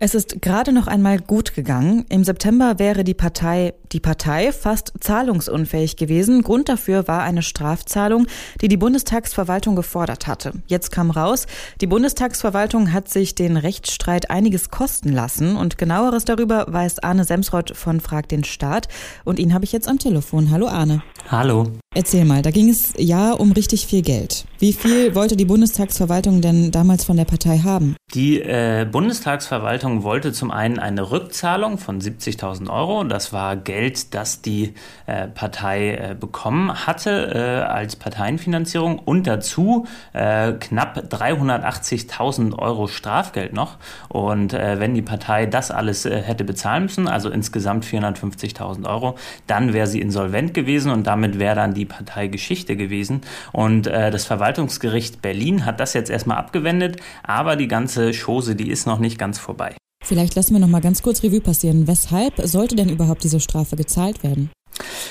Es ist gerade noch einmal gut gegangen. Im September wäre die Partei, die Partei fast zahlungsunfähig gewesen. Grund dafür war eine Strafzahlung, die die Bundestagsverwaltung gefordert hatte. Jetzt kam raus, die Bundestagsverwaltung hat sich den Rechtsstreit einiges kosten lassen und genaueres darüber weiß Arne Semsrott von Frag den Staat und ihn habe ich jetzt am Telefon. Hallo Arne. Hallo. Erzähl mal, da ging es ja um richtig viel Geld. Wie viel wollte die Bundestagsverwaltung denn damals von der Partei haben? Die äh, Bundestagsverwaltung wollte zum einen eine Rückzahlung von 70.000 Euro. Das war Geld, das die äh, Partei äh, bekommen hatte äh, als Parteienfinanzierung und dazu äh, knapp 380.000 Euro Strafgeld noch. Und äh, wenn die Partei das alles hätte bezahlen müssen, also insgesamt 450.000 Euro, dann wäre sie insolvent gewesen und damit wäre dann die Partei Geschichte gewesen. Und das Verwaltungsgericht Berlin hat das jetzt erstmal abgewendet, aber die ganze Chose, die ist noch nicht ganz vorbei. Vielleicht lassen wir noch mal ganz kurz Revue passieren. Weshalb sollte denn überhaupt diese Strafe gezahlt werden?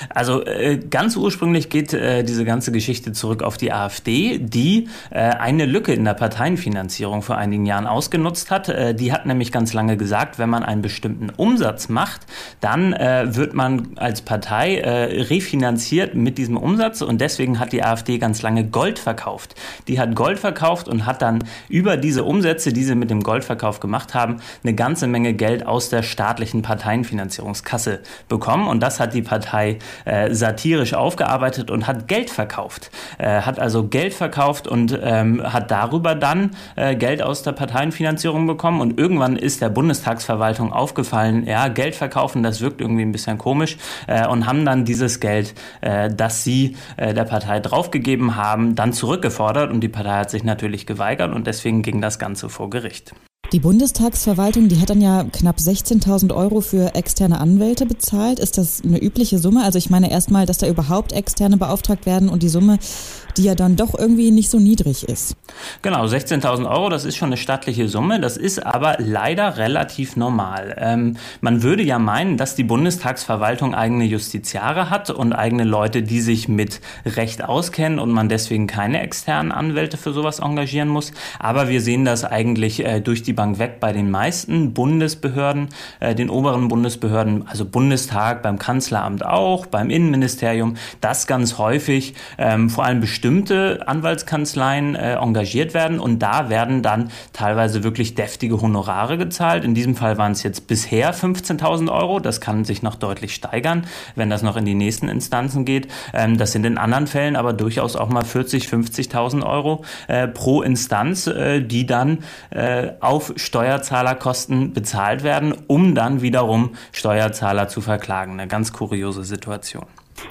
Also äh, ganz ursprünglich geht äh, diese ganze Geschichte zurück auf die AfD, die äh, eine Lücke in der Parteienfinanzierung vor einigen Jahren ausgenutzt hat. Die hat nämlich ganz lange gesagt, wenn man einen bestimmten Umsatz macht, dann wird man als Partei refinanziert mit diesem Umsatz und deswegen hat die AfD ganz lange Gold verkauft. Die hat Gold verkauft und hat dann über diese Umsätze, die sie mit dem Goldverkauf gemacht haben, eine ganze Menge Geld aus der staatlichen Parteienfinanzierungskasse bekommen und das hat die Partei Partei äh, satirisch aufgearbeitet und hat Geld verkauft. Äh, hat also Geld verkauft und ähm, hat darüber dann äh, Geld aus der Parteienfinanzierung bekommen. Und irgendwann ist der Bundestagsverwaltung aufgefallen, ja, Geld verkaufen, das wirkt irgendwie ein bisschen komisch äh, und haben dann dieses Geld, äh, das sie äh, der Partei draufgegeben haben, dann zurückgefordert und die Partei hat sich natürlich geweigert und deswegen ging das Ganze vor Gericht. Die Bundestagsverwaltung, die hat dann ja knapp 16.000 Euro für externe Anwälte bezahlt. Ist das eine übliche Summe? Also ich meine erstmal, dass da überhaupt externe beauftragt werden und die Summe, die ja dann doch irgendwie nicht so niedrig ist. Genau, 16.000 Euro, das ist schon eine stattliche Summe. Das ist aber leider relativ normal. Ähm, man würde ja meinen, dass die Bundestagsverwaltung eigene Justiziare hat und eigene Leute, die sich mit Recht auskennen und man deswegen keine externen Anwälte für sowas engagieren muss. Aber wir sehen das eigentlich äh, durch die Bank weg bei den meisten Bundesbehörden, äh, den oberen Bundesbehörden, also Bundestag, beim Kanzleramt auch, beim Innenministerium, dass ganz häufig ähm, vor allem bestimmte Anwaltskanzleien äh, engagiert werden und da werden dann teilweise wirklich deftige Honorare gezahlt. In diesem Fall waren es jetzt bisher 15.000 Euro. Das kann sich noch deutlich steigern, wenn das noch in die nächsten Instanzen geht. Ähm, das sind in anderen Fällen aber durchaus auch mal 40, 50.000 Euro äh, pro Instanz, äh, die dann äh, auf Steuerzahlerkosten bezahlt werden, um dann wiederum Steuerzahler zu verklagen. Eine ganz kuriose Situation.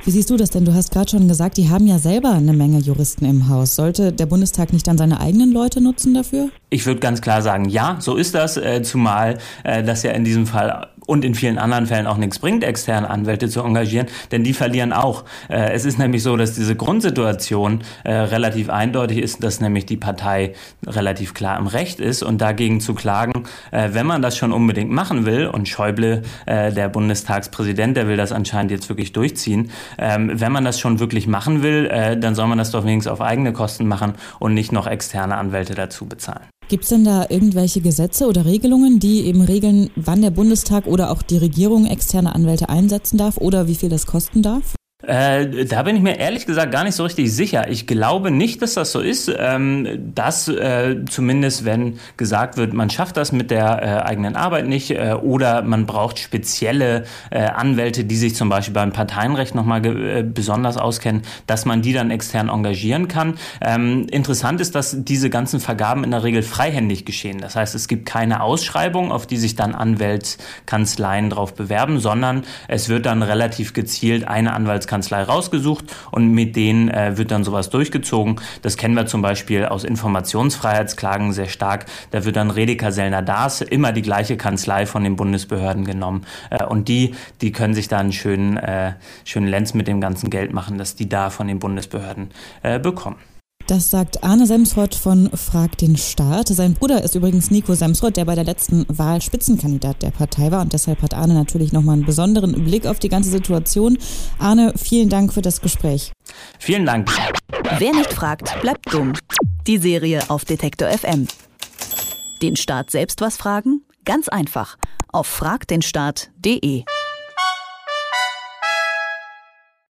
Wie siehst du das denn? Du hast gerade schon gesagt, die haben ja selber eine Menge Juristen im Haus. Sollte der Bundestag nicht dann seine eigenen Leute nutzen dafür? Ich würde ganz klar sagen, ja, so ist das, äh, zumal äh, das ja in diesem Fall und in vielen anderen Fällen auch nichts bringt, externe Anwälte zu engagieren, denn die verlieren auch. Äh, es ist nämlich so, dass diese Grundsituation äh, relativ eindeutig ist, dass nämlich die Partei relativ klar im Recht ist und dagegen zu klagen, äh, wenn man das schon unbedingt machen will und Schäuble, der Bundestagspräsident, der will das anscheinend jetzt wirklich durchziehen, ähm, wenn man das schon wirklich machen will, dann soll man das doch wenigstens auf eigene Kosten machen und nicht noch externe Anwälte dazu bezahlen. Gibt es denn da irgendwelche Gesetze oder Regelungen, die eben regeln, wann der Bundestag oder auch die Regierung externe Anwälte einsetzen darf oder wie viel das kosten darf? Äh, da bin ich mir ehrlich gesagt gar nicht so richtig sicher. Ich glaube nicht, dass das so ist. Ähm, dass äh, zumindest, wenn gesagt wird, man schafft das mit der äh, eigenen Arbeit nicht äh, oder man braucht spezielle äh, Anwälte, die sich zum Beispiel beim Parteienrecht nochmal äh, besonders auskennen, dass man die dann extern engagieren kann. Ähm, interessant ist, dass diese ganzen Vergaben in der Regel freihändig geschehen. Das heißt, es gibt keine Ausschreibung, auf die sich dann Anwältskanzleien drauf bewerben, sondern es wird dann relativ gezielt eine Anwaltskanzlei Anwaltskanzlei rausgesucht und mit denen äh, wird dann sowas durchgezogen. Das kennen wir zum Beispiel aus Informationsfreiheitsklagen sehr stark. Da wird dann Redeker Sellner Dars immer die gleiche Kanzlei von den Bundesbehörden genommen. Äh, und die, die können sich da einen schönen, äh, schönen Lenz mit dem ganzen Geld machen, das die da von den Bundesbehörden äh, bekommen. Das sagt Arne Semsrott von Frag den Staat. Sein Bruder ist übrigens Nico Semsrott, der bei der letzten Wahl Spitzenkandidat der Partei war. Und deshalb hat Arne natürlich nochmal einen besonderen Blick auf die ganze Situation. Arne, vielen Dank für das Gespräch. Vielen Dank. Wer nicht fragt, bleibt dumm. Die Serie auf Detektor FM. Den Staat selbst was fragen? Ganz einfach. Auf fragdenstaat.de.